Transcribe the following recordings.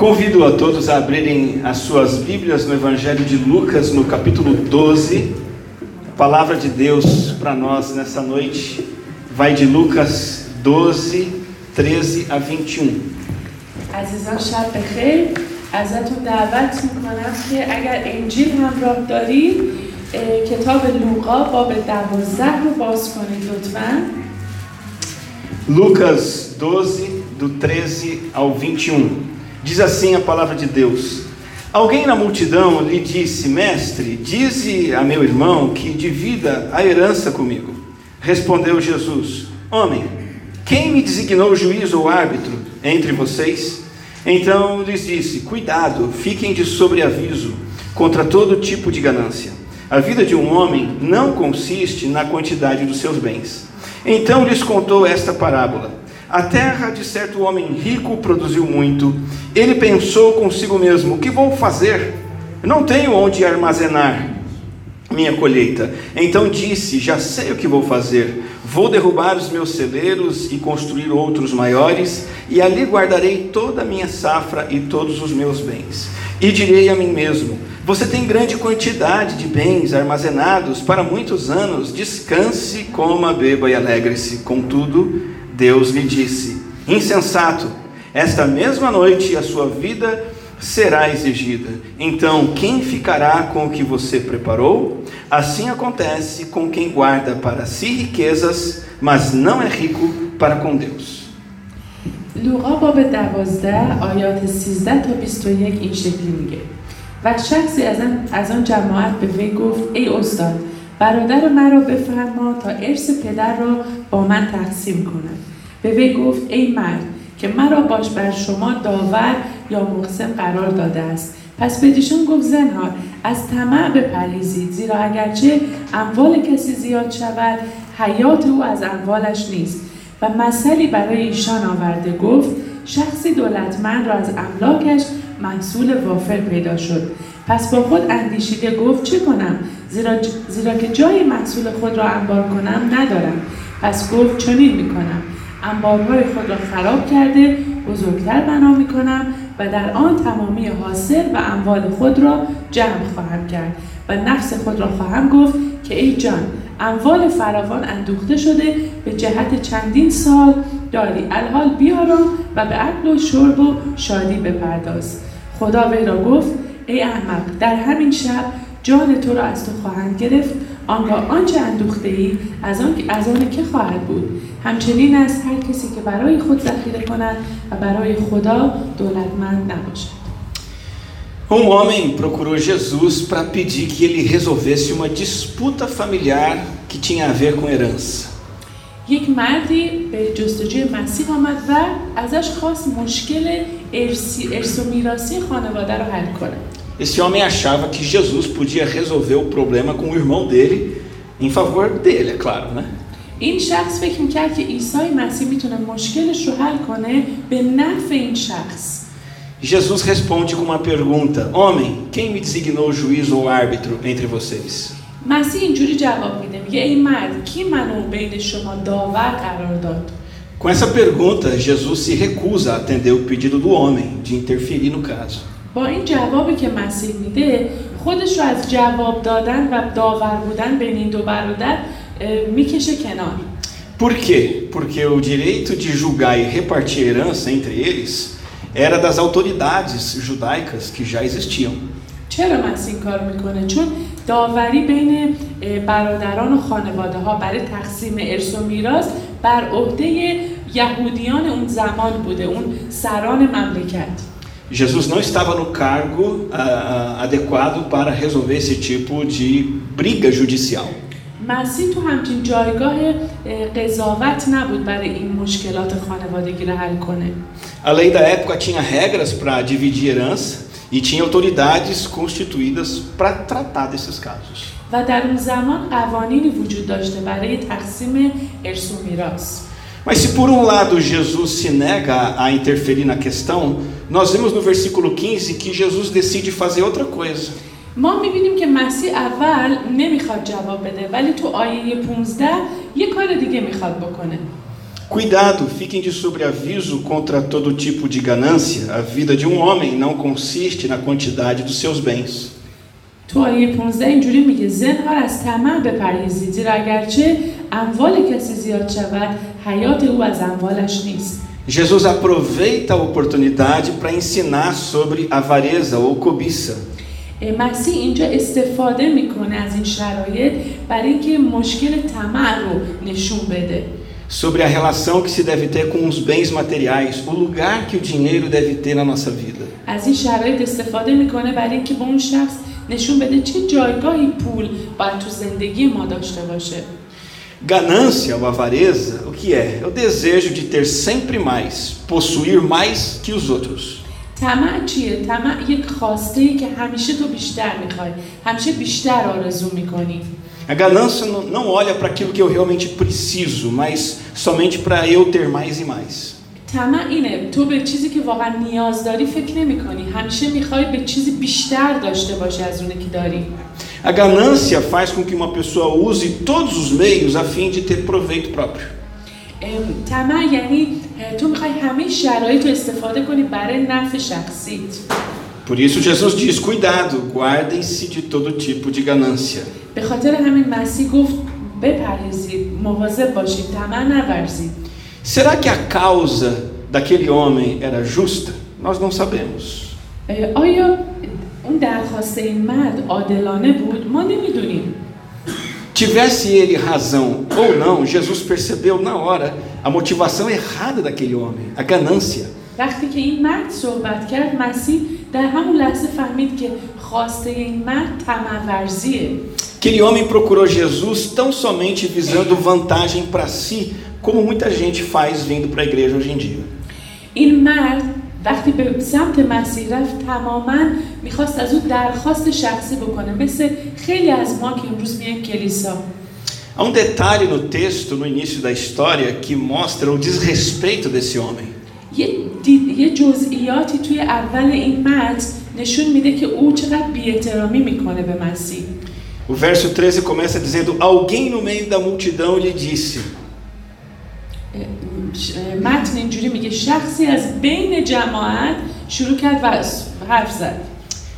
Convido a todos a abrirem as suas Bíblias no Evangelho de Lucas, no capítulo 12. A palavra de Deus para nós nessa noite vai de Lucas 12, 13 a 21. عزیزان شب بخیر ازتون دعوت میکنم که اگر انجیل همراه دارید اه، کتاب لوقا باب دوازده رو باز کنید لطفا Lucas 12, do 13 ao 21. Diz assim a palavra de Deus: Alguém na multidão lhe disse: Mestre, dize a meu irmão que divida a herança comigo. Respondeu Jesus: Homem, quem me designou juiz ou árbitro entre vocês? Então lhes disse: Cuidado, fiquem de sobreaviso contra todo tipo de ganância. A vida de um homem não consiste na quantidade dos seus bens. Então lhes contou esta parábola. A terra de certo homem rico produziu muito. Ele pensou consigo mesmo: O que vou fazer? Não tenho onde armazenar minha colheita. Então disse: Já sei o que vou fazer. Vou derrubar os meus celeiros e construir outros maiores, e ali guardarei toda a minha safra e todos os meus bens. E direi a mim mesmo: Você tem grande quantidade de bens armazenados para muitos anos. Descanse, coma, beba e alegre-se. Contudo, Deus lhe disse: Insensato, esta mesma noite a sua vida será exigida. Então, quem ficará com o que você preparou? Assim acontece com quem guarda para si riquezas, mas não é rico para com Deus. لوقا باب دوازده آیات 13 تا 21 این شکلی میگه و شخصی از آن, از آن جماعت به وی گفت ای استاد برادر مرا بفرما تا ارث پدر را با من تقسیم کند به وی گفت ای مرد که مرا باش بر شما داور یا مقسم قرار داده است. پس بدیشون گفت زنهار از طمع بپرهیزید. زیرا اگرچه اموال کسی زیاد شود حیات او از اموالش نیست. و مثلی برای ایشان آورده گفت شخصی دولتمند را از املاکش محصول وافر پیدا شد. پس با خود اندیشیده گفت چه کنم؟ زیرا, زیرا که جای محصول خود را انبار کنم ندارم. پس گفت چنین می‌کنم. انبارهای خود را خراب کرده بزرگتر بنا می‌کنم و در آن تمامی حاصل و اموال خود را جمع خواهم کرد و نفس خود را خواهم گفت که ای جان اموال فراوان اندوخته شده به جهت چندین سال داری الحال بیارم و به عقل و شرب و شادی بپرداز. خدا وی را گفت ای احمق در همین شب جان تو را از تو خواهند گرفت آنگاه آنچه اندوخته ای از آن از آن که خواهد بود. همچنین است هر کسی که برای خود ذخیره کند و برای خدا دولتمند نباشد. Um homem procurou Jesus para pedir que ele resolvesse uma disputa familiar que tinha a ver com herança. یک مردی به جستجوی مسیح آمد و ازش خواست مشکل ارسی ارث و میراثی خانواده رو حل کنه Esse homem achava que Jesus podia resolver o problema com o irmão dele, em favor dele, é claro, né? این شخص فکر میکرد که عیسی مسیح میتونه مشکلش رو حل کنه به نفع این شخص Jesus responde com uma pergunta: Homem, quem me designou juiz ou árbitro entre vocês? مسیح اینجوری جواب میده میگه ای مرد کی منو بین شما داور قرار داد Com essa pergunta, Jesus se recusa a atender o pedido do homem de interferir no caso. با این جوابی که مسیح میده خودش رو از جواب دادن و داور بودن بین این دو برادر می‌کشه کنار Por quê? Porque o direito de julgar e repartir herança entre eles era das autoridades judaicas que já existiam. چرا مسیح این کار می‌کنه چون داوری بین برادران و خانواده ها برای تقسیم ارث و میراث بر عهده یهودیان اون زمان بوده اون سران مملکت Jesus não estava no cargo ah, ah, adequado para resolver esse tipo de briga judicial. مسیح تو همچین جایگاه اه، قضاوت نبود برای این مشکلات خانوادگی رو حل کنه A lei da época tinha regras para dividir herança e tinha autoridades constituídas para tratar desses casos. و در اون زمان قوانینی وجود داشته برای تقسیم ارث و میراث Mas se por um lado Jesus se nega a interferir na questão, nós vemos no versículo 15 que Jesus decide fazer outra coisa. ما میبینیم که مسیح اول نمیخواد جواب بده ولی تو آیه 15 یه کار دیگه میخواد بکنه Cuidado, fiquem de sobreaviso contra todo tipo de ganância. A vida de um homem não consiste na quantidade dos seus bens. تو آیه 15 اینجوری میگه زنهار از طمع بپرهیزید زیرا اگرچه اموال کسی زیاد شود حیات او از اموالش نیست Jesus aproveita a oportunidade para ensinar sobre avareza ou cobiça. اه، مسیح اینجا استفاده میکنه از این شرایط برای اینکه مشکل طمع رو نشون بده sobre a relação que se deve ter com os bens materiais, o lugar que o dinheiro deve ter na nossa vida. از این شرایط استفاده میکنه برای اینکه به اون شخص نشون بده چه جایگاهی پول باید تو زندگی ما داشته باشه Ganância ou avareza, o que é? É o desejo de ter sempre mais, possuir mais que os outros. طمع چیه؟ طمع یک خواسته ای که همیشه تو بیشتر میخوای همیشه بیشتر آرزو میکنی A ganância não não olha para aquilo que eu realmente preciso, mas somente para eu ter mais e mais. طمع اینه تو به چیزی که واقعا نیاز داری فکر نمی کنی همیشه میخوای به چیزی بیشتر داشته باشی از اونه که داری A ganância faz com que uma pessoa use todos os meios a fim de ter proveito próprio. ام، طمع یعنی اه، تو میخوای همه شرایط رو استفاده کنی برای نفع شخصیت Por isso Jesus diz: cuidado, guardem-se de todo tipo de ganância. به خاطر همین مسیح گفت بپرهیزید مواظب باشید طمع نورزید Será que a causa daquele homem era justa? Nós não sabemos. اه، آیا اون درخواست این مرد عادلانه بود ما نمیدونیم Tivesse ele razão ou não, Jesus percebeu na hora a motivação errada daquele homem, a ganância. وقتی که این مرد صحبت کرد مسیح در همون لحظه فهمید که خواسته این مرد طمع ورزیه Aquele homem procurou Jesus tão somente visando vantagem para si, como muita gente faz vindo para a igreja hoje em dia. این مرد وقتی به سمت مسیح رفت تماما میخواست از او درخواست شخصی بکنه مثل خیلی از ما که امروز میایم کلیسا Há um detalhe no texto, no início da história, que mostra o desrespeito desse homem. یه, دید- یه جزئیاتی توی اول این متن نشون میده که او چقدر بیاحترامی میکنه به مسیح O verso 13 começa dizendo: Alguém no meio da multidão lhe disse. ش- متن اینجوری میگه شخصی از بین جماعت شروع کرد و حرف زد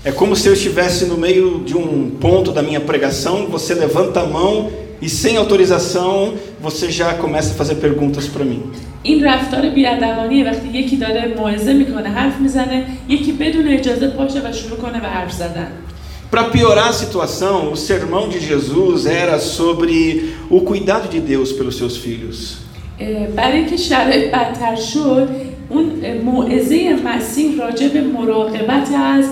É como se eu estivesse no meio de um ponto da minha pregação, você levanta a mão e sem autorização você já começa a fazer perguntas para mim. این رفتار بیادبانیه وقتی یکی داره موعظه میکنه حرف میزنه یکی بدون اجازه پاشه و شروع کنه به حرف زدن Para piorar a situação, o sermão de Jesus era sobre o cuidado de Deus pelos seus filhos. برای اینکه شرایط بدتر شد اون موعظه مسیح راجع به مراقبت از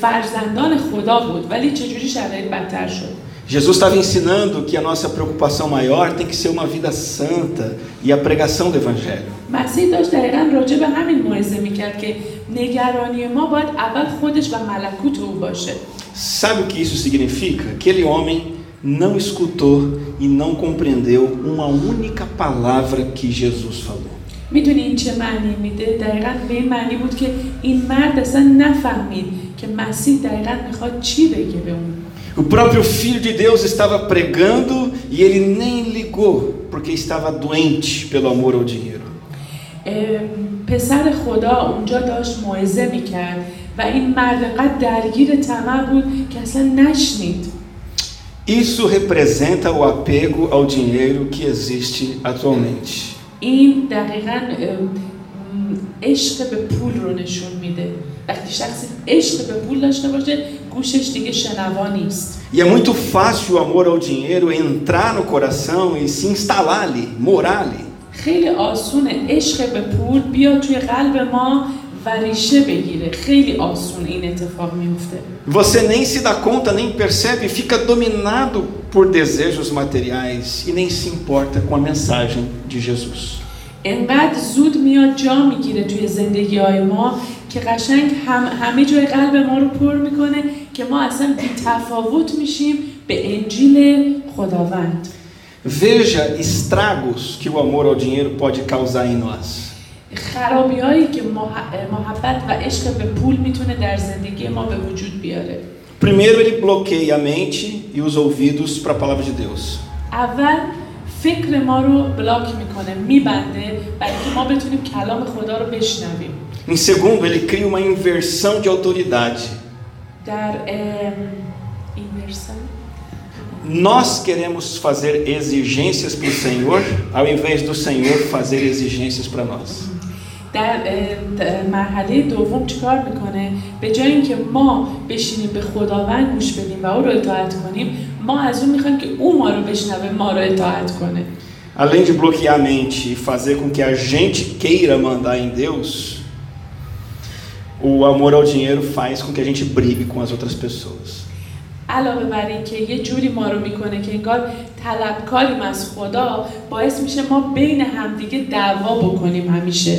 فرزندان خدا بود ولی چجوری شرایط بدتر شد Jesus estava ensinando que a nossa preocupação maior tem que ser uma vida santa e a pregação do Evangelho. مسیح داشت دقیقا راجع به همین موعظه می‌کرد که نگرانی ما باید اول خودش و ملکوت او باشه Sabe o que isso significa? Aquele homem não escutou e não compreendeu uma única palavra que Jesus falou. میدونی این چه معنی میده دقیقا به این معنی بود که این مرد اصلا نفهمید که مسیح دقیقا میخواد چی بگه به اون O próprio Filho de Deus estava pregando e ele nem ligou, porque estava doente pelo amor ao dinheiro. اه، پسر خدا اونجا داشت موعظه میکرد و این مرد قد درگیر طمع بود که اصلا نشنید Isso representa o apego ao dinheiro que existe atualmente. این دقیقا ام، عشق به پول رو نشون میده وقتی شخصی عشق به پول داشته باشه گوشش دیگه شنوا نیست E é muito fácil o amor ao dinheiro entrar no coração e se instalar ali, morar ali. خیلی آسونه عشق به پول بیا توی قلب ما و ریشه بگیره خیلی آسون این اتفاق میفته Você nem se dá conta, nem percebe, fica dominado por desejos materiais e nem se importa com a mensagem de Jesus. انقدر زود میاد جا میگیره توی زندگی های ما که قشنگ هم همه جای قلب ما رو پر میکنه که ما اصلا بی تفاوت میشیم به انجیل خداوند Veja estragos que o amor ao dinheiro pode causar em nós. خرابی هایی که مح- محبت و عشق به پول میتونه در زندگی ما به وجود بیاره Primeiro, ele bloqueia a mente e os ouvidos para a palavra de Deus. اول فکر ما رو بلاک میکنه میبنده برای که ما بتونیم کلام خدا رو بشنویم Em segundo, ele cria uma inversão de autoridade. در ام، این ورسن Nós queremos fazer exigências para o Senhor, ao invés do Senhor fazer exigências para nós. در مرحله دوم چیکار می‌کنه؟ به جای اینکه ما بشینیم به خداوند گوش بدیم و او رو اطاعت کنیم ما از اون می‌خوایم که او ما رو بشنوه ما رو اطاعت کنه. Além de bloquear a mente e fazer com que a gente queira mandar em Deus, o amor ao dinheiro faz com que a gente brigue com as outras pessoas. علاوه بر اینکه یه جوری ما رو می‌کنه که انگار طلبکاریم از خدا باعث میشه ما بین همدیگه دعوا بکنیم همیشه.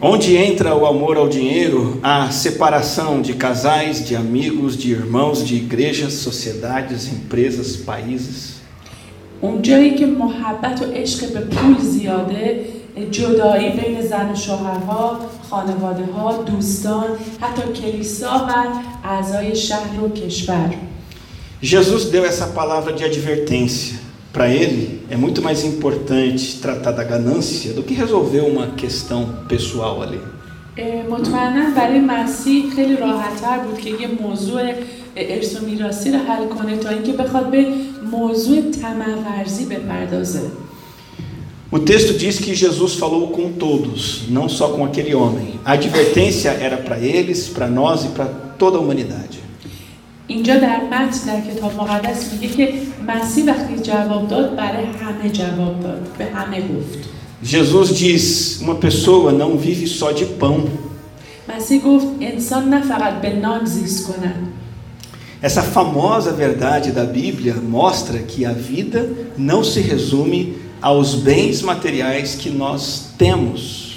Onde entra o amor ao dinheiro, a separação de casais, de amigos, de irmãos, de igrejas, sociedades, empresas, países. اونجایی که محبت و عشق به پول زیاده جدایی بین زن و شوهرها خانواده ها دوستان حتی کلیسا و اعضای شهر و کشور Jesus deu essa palavra de advertência. Para ele, é muito mais importante tratar da ganância do que resolver uma questão pessoal ali. اه، مطمئنا برای مسیح خیلی راحتتر بود که یه موضوع ارث و میراثی رو حل کنه تا اینکه بخواد به موضوع طمع ورزی بپردازه O texto diz que Jesus falou com todos, não só com aquele homem. A advertência era para eles, para nós e para toda a humanidade. اینجا در متن در کتاب مقدس میگه که مسیح وقتی جواب داد برای همه جواب داد به همه گفت Jesus diz: uma pessoa não vive só de pão. مسیح گفت انسان نه فقط به نان زیست کنن Essa famosa verdade da Bíblia mostra que a vida não se resume aos bens materiais que nós temos.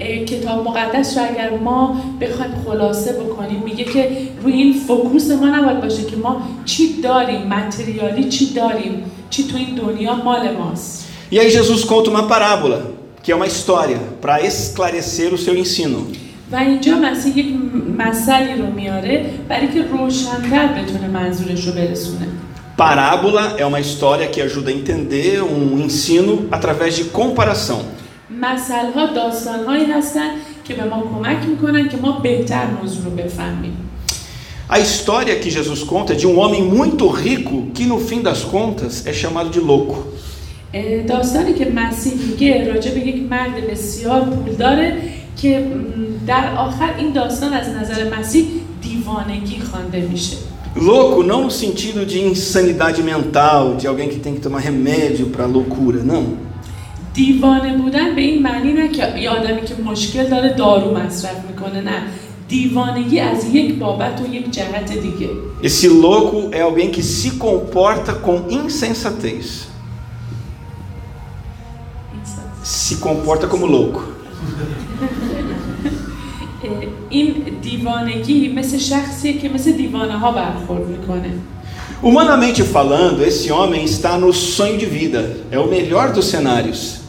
اه، کتاب مقدس رو اگر ما بخوایم خلاصه بکنیم میگه که روی این فوکوس ما نباید باشه که ما چی داریم متریالی چی داریم چی تو این دنیا مال ماست E aí Jesus conta uma parábola, que é uma história, para esclarecer o seu ensino. و اینجا مسیح یک مثلی رو میاره برای که روشنتر بتونه منظورش رو برسونه Parábola é uma história que ajuda a entender um ensino através de comparação. مثل ها داستان هایی هستن که به ما کمک میکنن که ما بهتر موضوع رو بفهمیم A história que Jesus conta é de um homem muito rico que, no fim das contas, é chamado de louco. اه، داستانی که مسیح میگه راجع به یک مرد بسیار پولداره که م، در آخر این داستان از نظر مسیح دیوانگی خوانده میشه Louco não no sentido de insanidade mental, de alguém que tem que tomar remédio para loucura, não. دیوانه بودن به این معنی نه که یه آدمی که مشکل داره دارو مصرف میکنه نه دیوانگی از یک بابت و یک جهت دیگه Esse louco é alguém que se comporta com insensatez. Se comporta como louco. اه، این دیوانگی مثل شخصیه که مثل دیوانه ها برخورد میکنه Humanamente falando, esse homem está no sonho de vida. É o melhor dos cenários.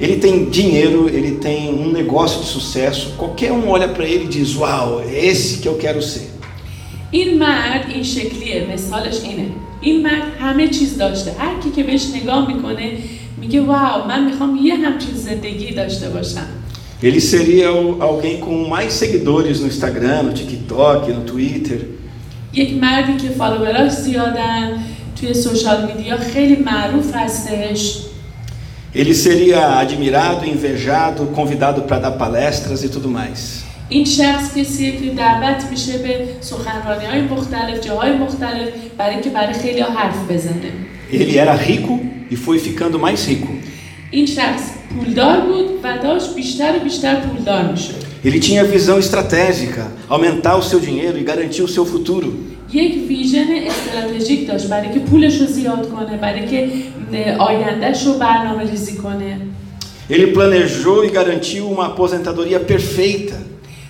Ele tem dinheiro, ele tem um negócio de sucesso. Qualquer um olha para ele e diz: Uau, é esse que eu quero ser. این مرد این شکلیه مثالش اینه این مرد همه چیز داشته هر کی که بهش نگاه میکنه میگه واو من میخوام یه همچین زندگی داشته باشم Ele seria o- alguém com mais seguidores no Instagram, no TikTok, no Twitter. یک مردی که فالووراش زیادن توی سوشال میدیا خیلی معروف هستش Ele seria admirado, invejado, convidado para dar palestras e tudo mais. این شخص کسیه که دعوت میشه به سخنرانی های مختلف جاهای مختلف برای اینکه برای خیلی حرف بزنه Ele era rico e foi ficando mais rico. این شخص پولدار بود و داشت بیشتر و بیشتر پولدار میشد Ele tinha visão estratégica, aumentar o seu dinheiro e garantir o seu futuro. یک ویژن استراتژیک داشت برای که پولش رو زیاد کنه برای که آیندهش رو برنامه ریزی کنه Ele planejou e garantiu uma aposentadoria perfeita.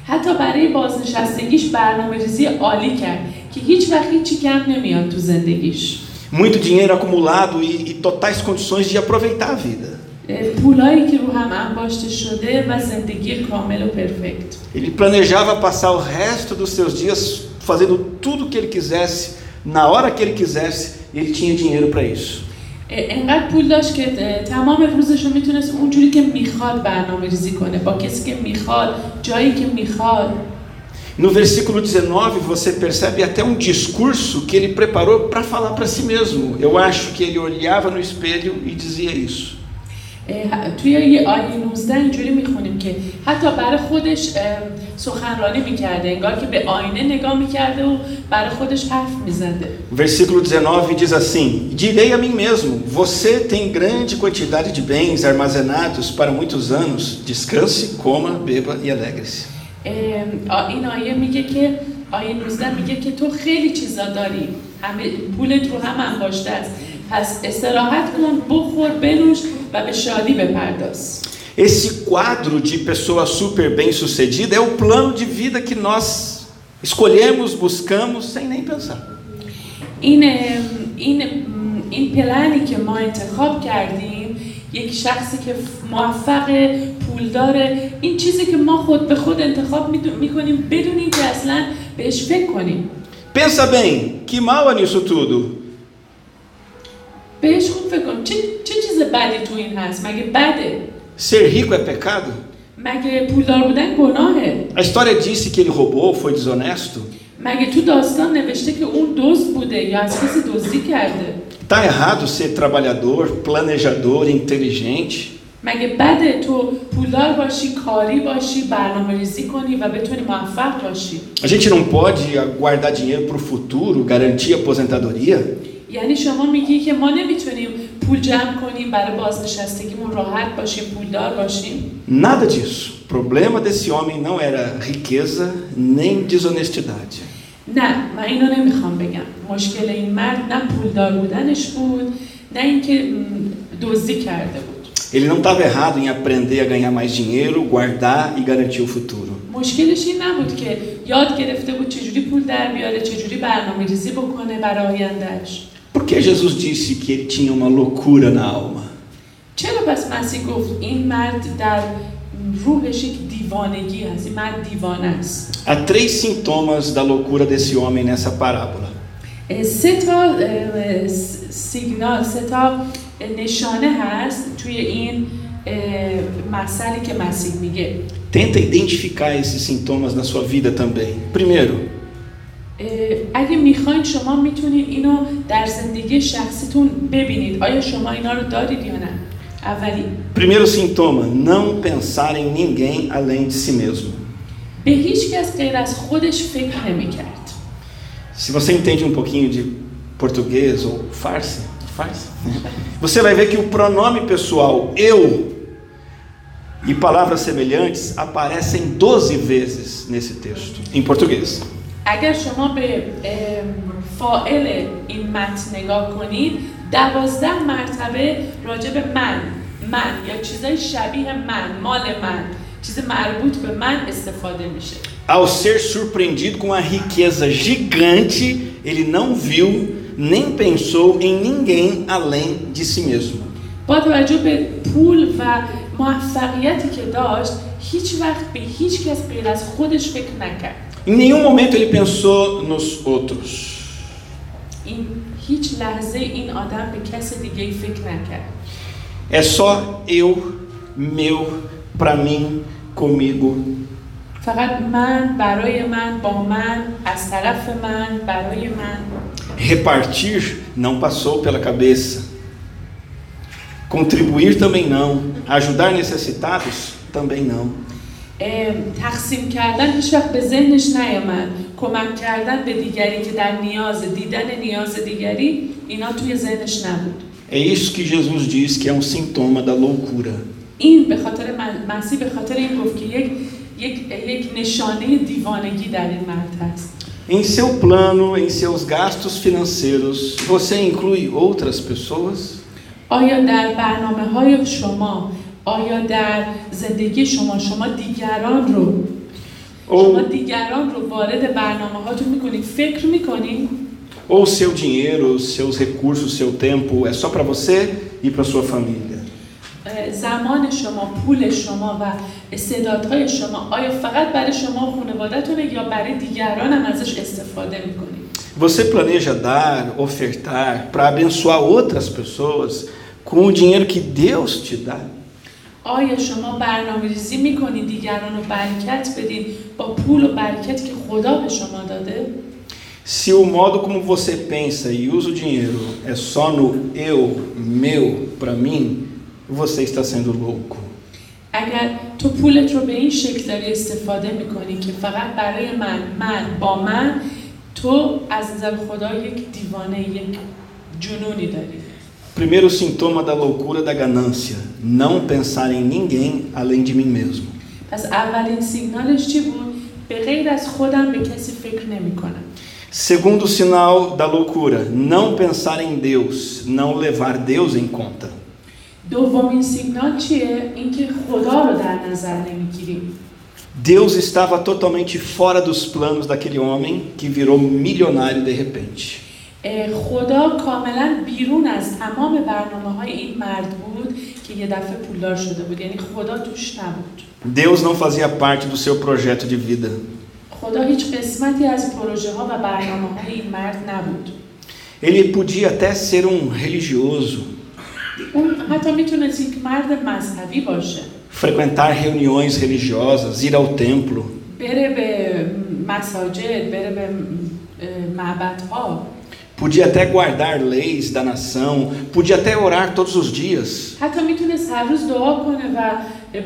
حتی برای بازنشستگیش برنامه ریزی عالی کرد که هیچ وقت هیچی کم نمیاد تو زندگیش Muito dinheiro acumulado e, e totais condições de aproveitar a vida. اه، پولایی که رو هم انباشته شده و زندگی کامل و پرفکت Ele planejava passar o resto dos seus dias fazendo tudo o que ele quisesse, na hora que ele quisesse, e ele tinha dinheiro para isso. اه، انقدر پول داشت که اه، تمام روزش رو میتونست اونجوری که میخواد برنامه ریزی کنه با کسی که میخواد جایی که میخواد No versículo 19 você percebe até um discurso que ele preparou para falar para si mesmo. Eu acho que ele olhava no espelho e dizia isso. توی یه آیه 19 اینجوری می‌خونیم که حتی برای خودش سخنرانی می‌کرده انگار که به آینه نگاه می‌کرده و برای خودش حرف می‌زده versículo 19 diz assim: Direi a mim mesmo: Você tem grande quantidade de bens armazenados para muitos anos. Descanse, coma, beba e alegre-se. این آیه میگه که آیه 19 میگه که تو خیلی چیزا داری همه پولت رو هم انباشته است پس استراحت کن بخور بنوش و به شادی بپرداز Esse quadro de pessoa super bem-sucedida é o plano de vida que nós escolhemos, buscamos sem nem pensar. این ام، این ام، این پلنی که ما انتخاب کردیم یک شخصی که ف- موفق پولداره این چیزی که ما خود به خود انتخاب میکنیم بدون اینکه اصلا بهش فکر کنیم Pensa bem, que mal há nisso tudo? بهش خوب فکر کن چه, چه چیز بدی تو این هست مگه بده Ser rico é pecado? مگه پولدار بودن گناهه A história disse que ele roubou, foi desonesto. مگه تو داستان نوشته که اون دزد بوده یا از کسی دزدی کرده Tá errado ser trabalhador, planejador, inteligente. مگه بده تو پولدار باشی کاری باشی برنامه ریزی کنی و بتونی موفق باشی A gente não pode guardar dinheiro para o futuro, garantir aposentadoria. یعنی شما میگی که ما نمیتونیم پول جمع کنیم برای بازنشستگیمون راحت باشیم پولدار باشیم Nada disso. O problema desse homem não era riqueza nem desonestidade. نه من اینو نمیخوام بگم مشکل این مرد نه پولدار بودنش بود نه اینکه م، دزدی کرده بود Ele não estava errado em aprender a ganhar mais dinheiro, guardar e garantir o futuro. مشکلش این نبود که یاد گرفته بود چجوری پول در بیاره چجوری برنامه ریزی بکنه برای آیندهش Por que Jesus disse que ele tinha uma loucura na alma? چرا پس مسیح گفت این مرد در روحش یک دیوانگی هست این مرد دیوانه است Há três sintomas da loucura desse homem nessa parábola. اه، سه تا اه، س- سیگنال سه تا نشانه هست توی این اه، مسئله که مسیح میگه Tenta identificar esses sintomas na sua vida também. Primeiro, اه، اگه میخواین شما میتونید اینو در زندگی شخصیتون ببینید آیا شما اینا رو دارید یا نه اولی primeiro sintoma, não pensar em ninguém além de si mesmo. به هیچ کس غیر از خودش فکر نمیکرد Se você entende um pouquinho de português ou farsa, farsa, você vai ver que o pronome pessoal eu e palavras semelhantes aparecem 12 vezes nesse texto, em português. اگر شما به فائل این متن نگاه کنید دوازده مرتبه راجع به من من یا چیزای شبیه من مال من چیز مربوط به من استفاده میشه Ao ser surpreendido com a riqueza gigante, ele não viu nem pensou em ninguém além de si mesmo. با توجه به پول و موفقیتی که داشت هیچ وقت به هیچ کس غیر از خودش فکر نکرد Em nenhum momento ele pensou nos outros. É só eu, meu, para mim, comigo. Repartir não passou pela cabeça. Contribuir também não. Ajudar necessitados também não. تقسیم کردن هیچ وقت به ذهنش نیامد کمک کردن به دیگری که در نیاز دیدن نیاز دیگری اینا توی ذهنش نبود É isso que Jesus diz que é um sintoma da loucura. این به خاطر مسیح به خاطر این گفت که یک یک یک نشانه دیوانگی در این مرد هست Em seu plano, em seus gastos financeiros, você inclui outras pessoas? آیا در برنامه های شما آیا در زندگی شما شما دیگران رو او- شما دیگران رو وارد برنامه هاتون میکنید فکر میکنید Ou seu dinheiro, seus recursos, seu tempo é só para você e para sua família? زمان شما پول شما و استعدادهای شما آیا فقط برای شما و خانوادهتونه یا برای دیگران هم ازش استفاده میکنید Você planeja dar, ofertar para abençoar outras pessoas com o dinheiro que Deus te dá? آیا شما برنامه ریزی می‌کنید دیگران رو برکت بدین با پول و برکتی که خدا به شما داده Se o modo como você pensa e usa o dinheiro é só no eu, meu, para mim, você está sendo louco. اگر تو پولت رو به این شکل داری استفاده می‌کنی که فقط برای من من با من تو از نظر خدا یک دیوانه یک جنونی داری Primeiro sintoma da loucura da ganância: não pensar em ninguém além de mim mesmo. پس اولین سیگنالش چی بود؟ به غیر از خودم به کسی فکر نمی کنم. Segundo sinal da loucura: não pensar em Deus, não levar Deus em conta. دومین سیگنال چیه؟ اینکه خدا رو در نظر نمیگیریم. Deus estava totalmente fora dos planos daquele homem que virou milionário de repente. اه، خدا کاملا بیرون از تمام برنامه های این مرد بود که یه دفعه پولدار شده بود یعنی خدا توش نبود Deus não fazia parte do seu projeto de vida. خدا هیچ قسمتی از پروژه ها و برنامه های این مرد نبود Ele podia até ser um religioso, اون حتی میتونست یک مرد مذهبی باشه frequentar reuniões religiosas, ir ao templo, بره به مساجد بره به معبدها podia até guardar leis da nação, podia até orar todos os dias. حتی میتونست هر روز دعا کنه و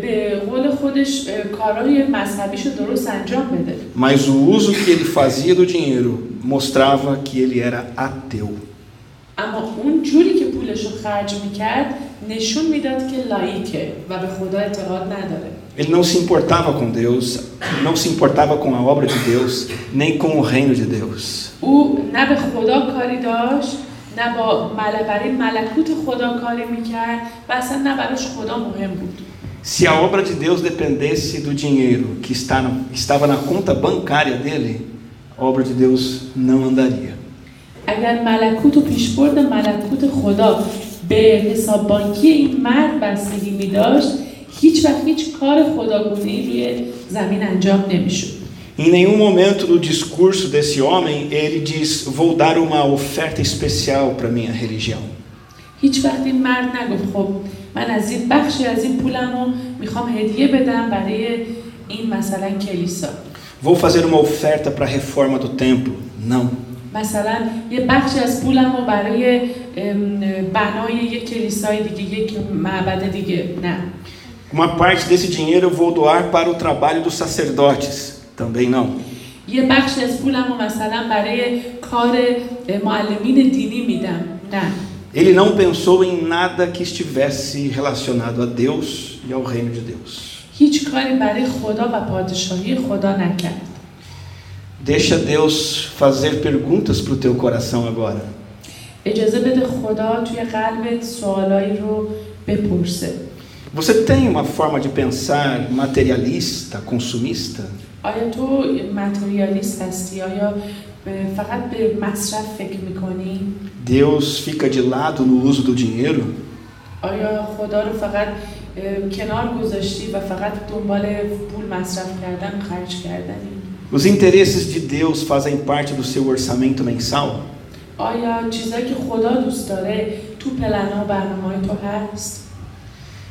به قول خودش اه، کارهای مذهبیشو درست انجام بده Mas o uso que ele fazia do dinheiro mostrava que ele era ateu. اما اون جوری که پولش رو خرج میکرد نشون میداد که لایکه و به خدا اعتقاد نداره Ele não se importava com Deus, não se importava com a obra de Deus, nem com o reino de Deus. او نه به خدا کاری داشت نه با مل برای ملکوت خدا کاری میکرد و اصلا نه براش خدا مهم بود Se a obra de Deus dependesse do dinheiro que está na- estava na conta bancária dele, a obra de Deus não andaria. اگر ملکوت و پیشبرد ملکوت خدا به حساب بانکی این مرد بستگی می داشت هیچ وقت هیچ کار خداگونه روی زمین انجام نمیشد Em nenhum momento do discurso desse homem ele diz: Vou dar uma oferta especial para minha religião. هیچ وقت این مرد نگفت خب من از این بخشی از این پولم رو میخوام هدیه بدم برای این مثلا کلیسا Vou fazer uma oferta para a reforma do templo. Não. مثلا یه بخشی از پولم رو برای ام، بنای یک کلیسای دیگه یک معبد دیگه نه Uma parte desse dinheiro eu vou doar para o trabalho dos sacerdotes. Também não. یه بخشی از پولم رو مثلا برای کار معلمین دینی میدم نه Ele não pensou em nada que estivesse relacionado a Deus e ao reino de Deus. هیچ کاری برای خدا و پادشاهی خدا نکرد Deixa Deus fazer perguntas para o teu coração agora. اجازه بده خدا توی قلبت سوالایی رو بپرسه Você tem uma forma de pensar materialista, consumista? آیا تو متریالیست هستی؟ آیا به- فقط به مصرف فکر میکنی؟ Deus fica de lado no uso do dinheiro? آیا خدا رو فقط اه، کنار گذاشتی و فقط دنبال پول مصرف کردن و خرج کردنی؟ Os interesses de Deus fazem parte do seu orçamento mensal? آیا چیزایی که خدا دوست داره تو پلن و برنامه تو هست؟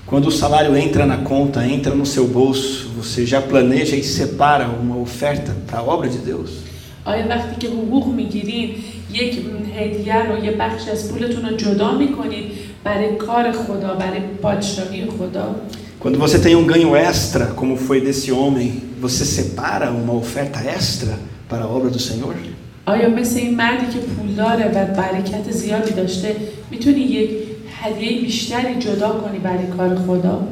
Quando o salário entra na conta, entra no seu bolso, você já planeja e separa uma oferta para a obra de Deus? آیا وقتی که حقوق میگیرین یک هدیه رو یه بخشی از پولتون رو جدا میکنید برای کار خدا برای پادشاهی خدا Quando você tem um ganho extra, como foi desse homem, você separa uma oferta extra para a obra do Senhor? آیا مثل این مردی که پول داره و برکت زیادی داشته میتونی یک هدیه بیشتری جدا کنی برای کار خدا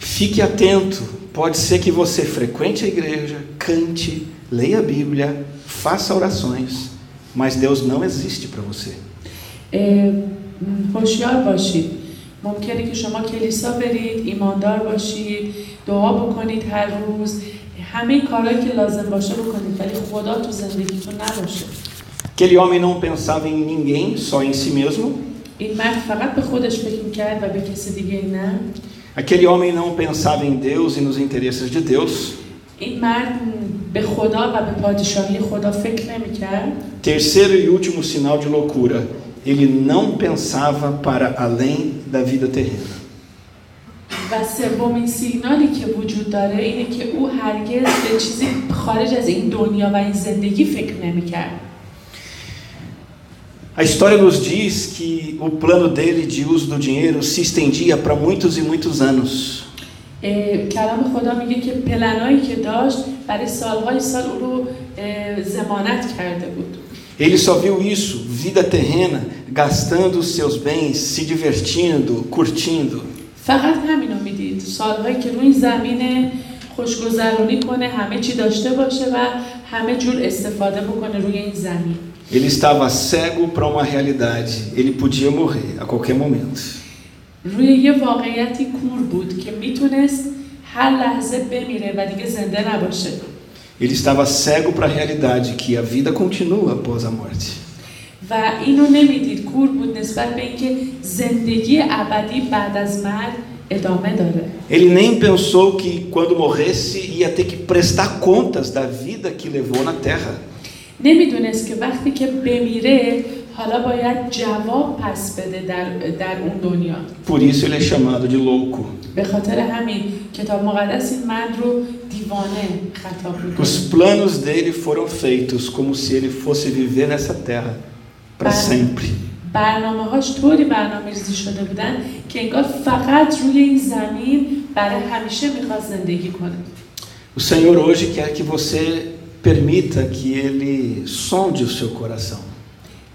Fique atento, pode ser que você frequente a igreja, cante, leia a Bíblia, faça orações, mas Deus não existe para você. اه، م، هوشیار باشید ممکنه که شما کلیسا برید ایماندار باشید دعا بکنید هر روز همه کارهایی که لازم باشه بکنید ولی خدا تو زندگیتون نباشه Aquele homem não pensava em ninguém, só em si mesmo. این مرد فقط به خودش فکر میکرد و به کسی دیگه نه Aquele homem não pensava em Deus e nos interesses de Deus. این مرد به خدا و به پادشاهی خدا فکر نمیکرد Terceiro e último sinal de loucura, ele não pensava para além da vida terrena. و سومین سیگنالی که وجود داره اینه که او هرگز به چیزی خارج از این دنیا و این زندگی فکر نمیکرد A história nos diz que o plano dele de uso do dinheiro se estendia para muitos e muitos anos. اه، کلام خدا میگه که پلنایی که داشت برای سالهای سال او رو اه، ضمانت کرده بود Ele só viu isso, vida terrena, gastando os seus bens, se divertindo, curtindo. فقط همینو میدید سالهایی که روی این زمین خوشگذرانی کنه همه چی داشته باشه و همه جور استفاده بکنه روی این زمین Ele estava cego para uma realidade. Ele podia morrer a qualquer momento. روی یه واقعیتی کور بود که میتونست هر لحظه بمیره و دیگه زنده نباشه Ele estava cego para a realidade que a vida continua após a morte. و اینو nemidir کور بود نسبت به اینکه زندگی ابدی بعد از مرگ ادامه داره Ele nem pensou que quando morresse ia ter que prestar contas da vida que levou na terra. نمیدونست که وقتی که بمیره حالا باید جواب پس بده در, در اون دنیا Por isso ele é chamado de louco. به خاطر همین کتاب مقدس این مرد رو دیوانه خطاب میکنه Os planos dele foram feitos como se ele fosse viver nessa terra para Para- sempre. برنامه هاش طوری برنامه ریزی شده بودن که انگار فقط روی این زمین برای همیشه میخواست زندگی کنه O Senhor hoje quer que você permita que ele sonde o seu coração.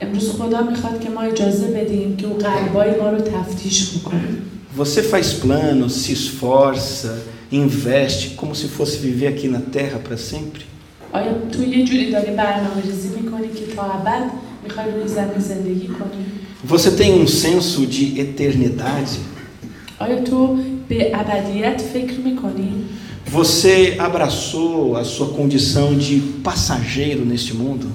امروز خدا میخواد که ما اجازه بدیم که او قلبای ما رو تفتیش بکنه Você faz planos, se esforça, investe como se fosse viver aqui na terra para sempre? آیا تو یه جوری داری برنامه ریزی میکنی که تا ابد میخوای روی زمین زندگی کنی Você tem um senso de eternidade? آیا تو به ابدیت فکر میکنی Você abraçou a sua condição de passageiro neste mundo?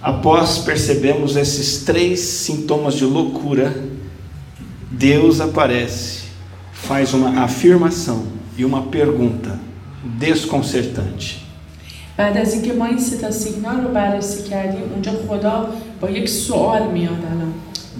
Após percebemos esses três sintomas de loucura, Deus aparece, faz uma afirmação e uma pergunta desconcertante. بعد از اینکه ما این سه تا سیگنال رو بررسی کردیم اونجا خدا با یک سوال میاد الان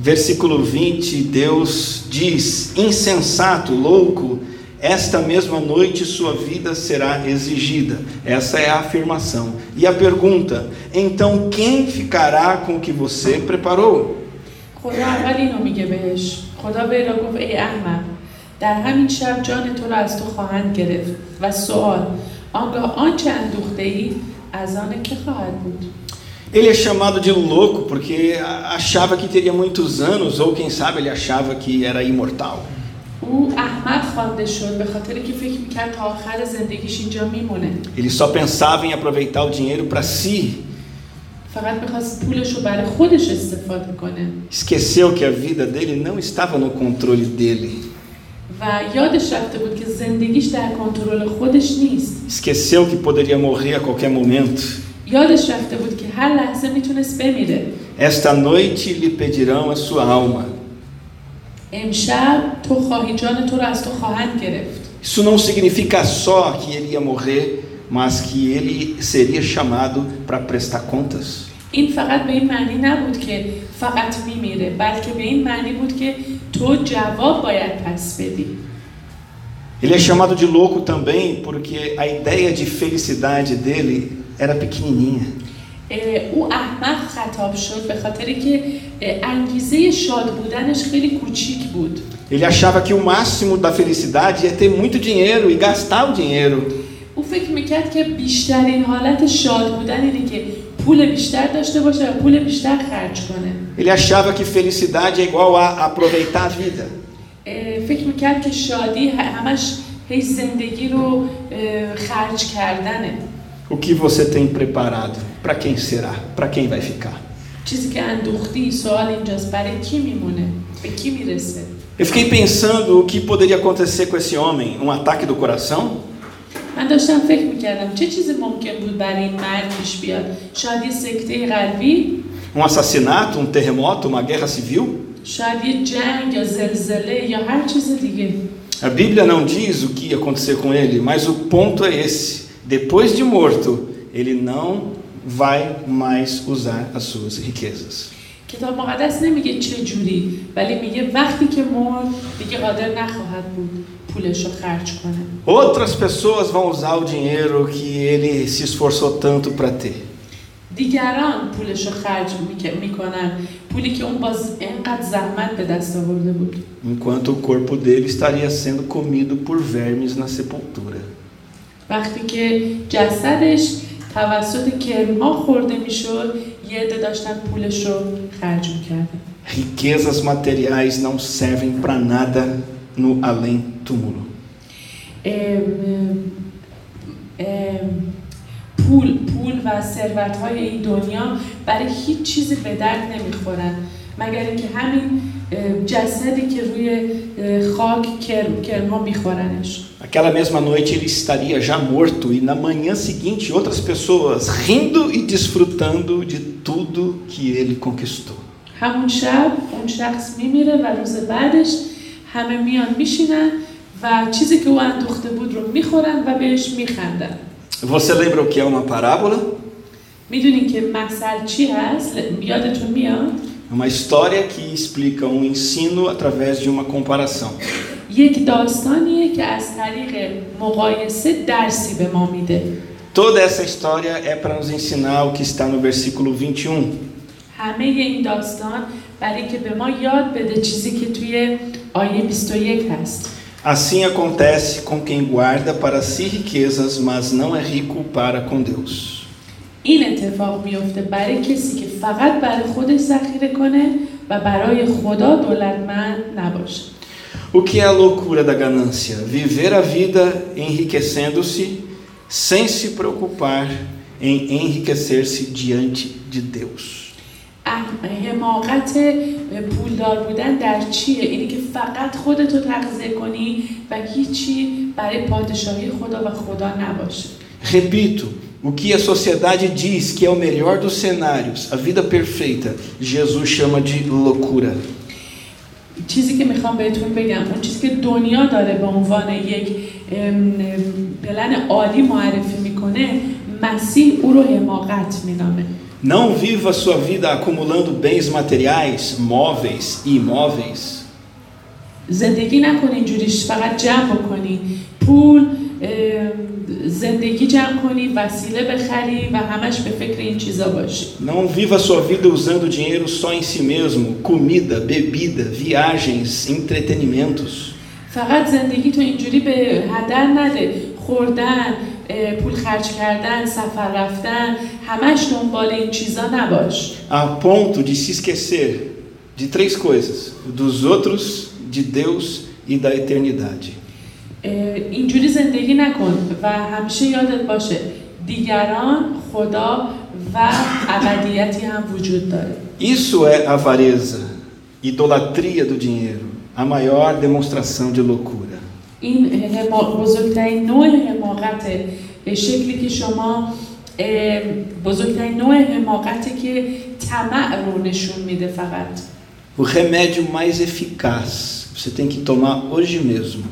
Versículo 20, Deus diz: Insensato, louco, esta mesma noite sua vida será exigida. Essa é a afirmação. E a pergunta: então quem ficará com o que você preparou? خدا اول اینو میگه بهش خدا به را گفت ای احمق در همین شب جان تو را از تو خواهند گرفت و سوال آنگاه آنچه اندوخته ای از آن که خواهد بود Ele é chamado de louco porque achava que teria muitos anos, ou quem sabe ele achava que era imortal. او احمق خوانده شد به خاطر که فکر میکرد تا آخر زندگیش اینجا میمونه Ele só pensava em aproveitar o dinheiro para si, فقط میخواست پولش رو برای خودش استفاده کنه esqueceu que a vida dele não estava no controle dele. Esqueceu que poderia morrer a qualquer momento. یادش رفته بود که هر لحظه میتونست بمیره Esta noite lhe pedirão a sua alma. امشب تو خواهی جان تو رو از تو خواهند گرفت Isso não significa só que ele ia morrer, mas que ele seria chamado para prestar contas. این فقط به این معنی نبود که فقط میمیره بلکه به این معنی بود که تو جواب باید پس بدی Ele é chamado de louco também porque a ideia de felicidade dele era pequenininha. اه، او احمق خطاب شد به خاطر که اه، انگیزه شاد بودنش خیلی کوچیک بود Ele achava que o máximo da felicidade é ter muito dinheiro e gastar o dinheiro. او فکر میکرد که بیشترین حالت شاد بودن اینه که پول بیشتر داشته باشه و پول بیشتر خرج کنه Ele achava que felicidade é igual a aproveitar a vida. اه، فکر میکرد که شادی ه- همش هی زندگی رو اه، خرج کردنه O que você tem preparado? Para quem será? Para quem vai ficar? چیزی که اندوختی سوال اینجاست برای کی میمونه به کی میرسه Eu fiquei pensando o que poderia acontecer com esse homem, um ataque do coração? من داشتم فکر میکردم چه چیزی ممکن بود برای این مرد پیش بیاد شاید یه سکته قلبی Um assassinato, um terremoto, uma guerra civil? شاید یه جنگ یا زلزله یا هر چیز دیگه A Bíblia não diz o que ia acontecer com ele, mas o ponto é esse: depois de morto, ele não vai mais usar as suas riquezas. کتاب مقدس نمیگه چه جوری ولی میگه وقتی که مرد دیگه قادر نخواهد بود پولش رو خرج کنه Outras pessoas vão usar o dinheiro que ele se esforçou tanto para ter. دیگران پولش رو خرج میک- میکنن پولی که اون باز اینقدر زحمت به دست آورده بود enquanto o corpo dele estaria sendo comido por vermes na sepultura. وقتی که جسدش توسط کرمها خورده میشد یه عده داشتن پولش رو خرج میکردن Riquezas materiais não servem para nada no além-túmulo. پول پول و ثروت های این دنیا برای هیچ چیزی به درد نمیخورن مگر اینکه همین اه، جسدی که روی اه، خاک کرم کرمها میخورنش Aquela mesma noite ele estaria já morto e na manhã seguinte outras pessoas rindo e desfrutando de tudo que ele conquistou. همون شب اون شخص میمیره و روز بعدش همه میان میشینن و چیزی که او اندوخته بود رو میخورن و بهش میخندن Você lembra o que é uma parábola? میدونین که مثل چی هست یادتون میاد É uma história que explica um ensino através de uma comparação. یک داستانیه که از طریق مقایسه درسی به ما میده Toda essa história é para nos ensinar o que está no versículo 21. همه این داستان برای که به ما یاد بده چیزی که توی آیه 21 هست Assim acontece com quem guarda para si riquezas, mas não é rico para com Deus. این اتفاق میفته برای کسی که فقط برای خودش ذخیره کنه و برای خدا دولتمند نباشه O que é a loucura da ganância? Viver a vida enriquecendo-se sem se preocupar em enriquecer-se diante de Deus. حماقت پولدار بودن در چیه؟ اینی که فقط خودتو تغذیه کنی و هیچی برای پادشاهی خدا و خدا نباشه Repito, o que a sociedade diz que é o melhor dos cenários, a vida perfeita, Jesus chama de loucura. چیزی که می‌خوام بهتون بگم اون چیزی که دنیا داره به عنوان یک پلن عالی معرفی می‌کنه مسیح او رو حماقت مینامه Não viva sua vida acumulando bens materiais, móveis e imóveis. زندگی نکنی اینجوریش فقط جمع بکنی پول ام، زندگی جمع کنی وسیله بخری و همش به فکر این چیزا باشی Não viva sua vida usando dinheiro só em si mesmo, comida, bebida, viagens, entretenimentos. فقط زندگی تو اینجوری به هدر نده خوردن اه، پول خرج کردن سفر رفتن همش دنبال این چیزا نباش A ponto de se esquecer de três coisas: dos outros, de Deus e da eternidade. اه، اینجوری زندگی نکن و همیشه یادت باشه دیگران خدا و ابدیتی هم وجود داره Isso é avareza, idolatria do dinheiro, a maior demonstração de loucura. این حما- بزرگترین نوع حماقته به شکلی که شما اه، بزرگترین نوع حماقته که طمع رو نشون میده فقط O remédio mais eficaz você tem que tomar hoje mesmo.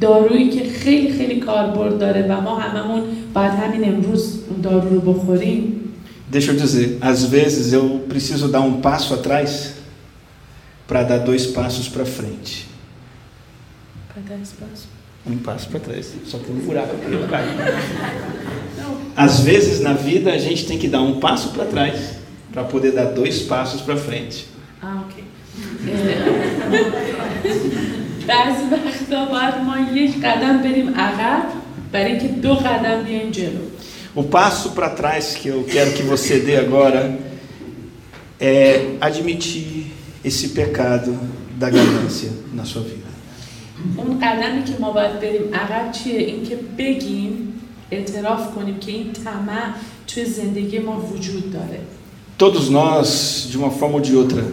دارویی که خیلی خیلی کاربرد داره و ما هممون باید همین امروز اون دارو رو بخوریم Deixa eu dizer, às vezes eu preciso dar um passo atrás para dar dois passos para frente. Um passo para trás, só tem um buraco aqui, eu caio. Às vezes na vida a gente tem que dar um passo para trás para poder dar dois passos para frente. آه، اوکی. اه، بعضی وقتا باید ما یک قدم بریم عقب برای اینکه دو قدم بیایم جلو O passo para trás que eu quero que você dê agora é admitir esse pecado da ganância na sua vida. اون قدمی که ما باید بریم عقب چیه اینکه بگیم اعتراف کنیم که این طمع توی زندگی ما وجود داره Todos nós, de uma forma ou de outra,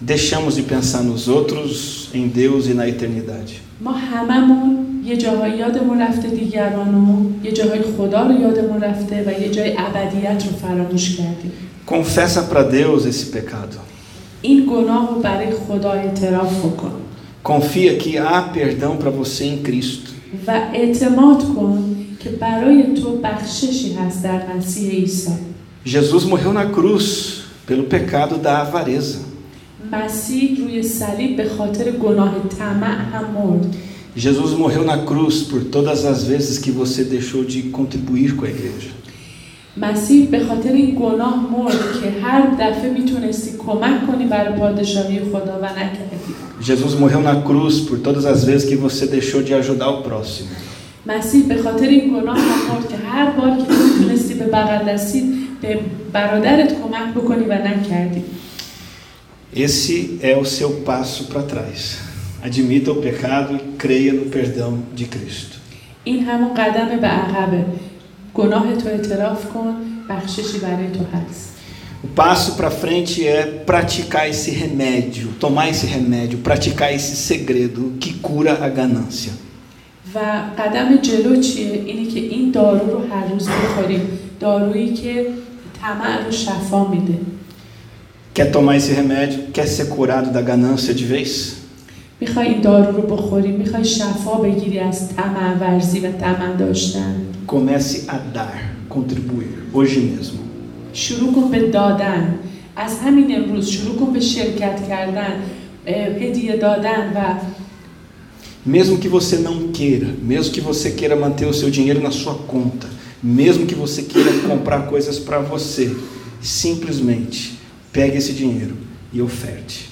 deixamos de pensar nos outros, em Deus e na eternidade. ما هممون یه جاهایی یادمون رفته دیگران و یه جاهای خدا رو یادمون رفته و یه جای ابدیت رو فراموش کردیم Confessa para Deus esse pecado. این گناه رو برای خدا اعتراف بکن Confia que há perdão para você em Cristo. و اعتماد کن که برای تو بخششی هست در مسیح عیسی Jesus morreu na cruz pelo pecado da avareza. مسیح روی صلیب به خاطر گناه طمع هم مرد Jesus morreu na cruz por todas as vezes que você deixou de contribuir com a igreja. مسیح به خاطر این گناه مرد که هر دفعه میتونستی کمک کنی برای پادشاهی خدا و نکردی Jesus morreu na cruz por todas as vezes que você deixou de ajudar o próximo. مسیح به خاطر این گناه هم مرد که هر بار که تو میتونستی به بغل دستی به برادرت کمک بکنی و نکردی Esse é o seu passo para trás. Admita o pecado e creia no perdão de Cristo. این همون قدم به عقبه گناه تو اعتراف کن بخششی برای تو هست O passo para frente é praticar esse remédio, tomar esse remédio, praticar esse segredo que cura a ganância. و قدم جلو چیه؟ اینه که این دارو رو هر روز بخوریم دارویی که طمع رو شفا میده Quer tomar esse remédio? Quer ser curado da ganância de vez? میخوای این دارو رو بخوری میخوای شفا بگیری از طمع ورزی و طمع داشتن Comece a dar, contribuir, hoje mesmo. شروع کن به دادن از همین امروز شروع کن به شرکت کردن اه، هدیه دادن و Mesmo que você não queira, mesmo que você queira manter o seu dinheiro na sua conta, mesmo que você queira comprar coisas para você, simplesmente pegue esse dinheiro e oferte.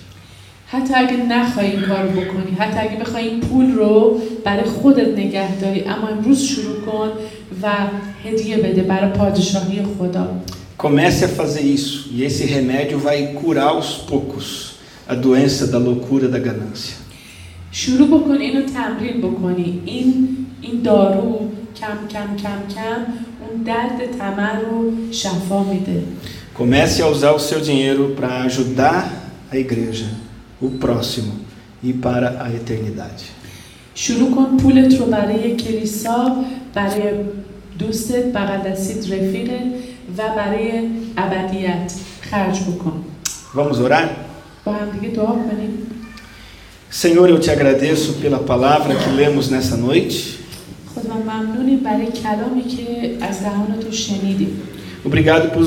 حتی اگه نخوای این کار رو بکنی حتی اگه بخوای این پول رو برای خودت نگه داری اما امروز شروع کن و هدیه بده برای پادشاهی خدا. Comece a fazer isso e esse remédio vai curar aos poucos a doença da loucura da ganância. شروع بکن اینو تمرین بکنی. این این دارو کم کم کم کم اون درد طمع رو شفا میده. Comece a usar o seu dinheiro para ajudar a igreja, o próximo e para a eternidade. شروع کن پولت رو برای کلیسا برای دوستت بغل دستیت رفیقت و برای ابدیت خرج بکن Vamos orar? با هم دیگه دعا کنیم Senhor, eu te agradeço pela palavra que lemos nessa noite. خدا ممنونیم برای کلامی که از دهان تو شنیدیم Obrigado por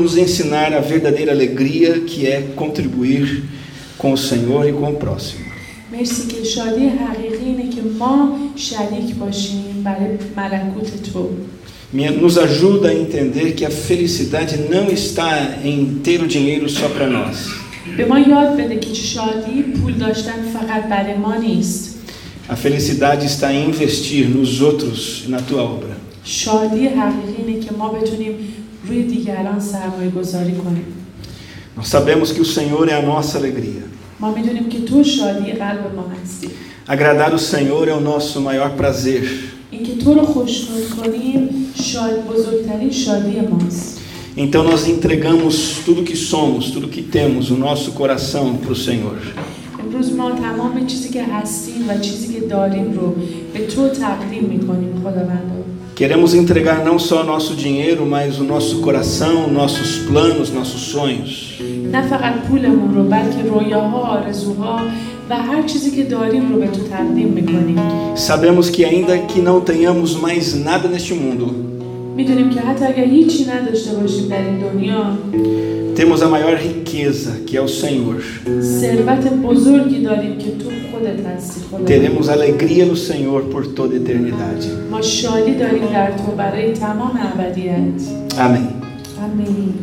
nos ensinar a verdadeira alegria que é contribuir com o Senhor e com o próximo. مرسی که شادی حقیقی اینه که ما شریک باشیم برای ملکوت تو Me- Nos ajuda a entender que a felicidade não está em ter o dinheiro só para nós. به ما یاد بده که شادی پول داشتن فقط برای ما نیست A felicidade está em investir nos outros e na tua obra. شادی حقیقی اینه که ما بتونیم روی دیگران سرمایه گذاری کنیم Nós sabemos que o Senhor é a nossa alegria. ما میدونیم که تو شادی قلب ما هستی Agradar o Senhor é o nosso maior prazer. اینکه تو رو خوشنود کنیم شاد بزرگترین شادی ماست Então nós entregamos tudo que somos, tudo que temos, o nosso coração para o Senhor. امروز ما تمام چیزی که هستیم و چیزی که داریم رو به تو تقدیم میکنیم خداوندا Queremos entregar não só nosso dinheiro, mas o nosso coração, nossos planos, nossos sonhos. نه فقط پولمون رو بلکه رویاها آرزوها و هر چیزی که داریم رو به تو تقدیم میکنیم Sabemos que ainda que não tenhamos mais nada neste mundo, میدونیم که حتی اگر هیچی نداشته باشیم در این دنیا temos a maior riqueza, que é o Senhor. ثروت بزرگی داریم که تو خودت هستی خدا Teremos alegria no Senhor por toda a eternidade. ما شادی داریم در تو برای تمام ابدیت Amém. آمین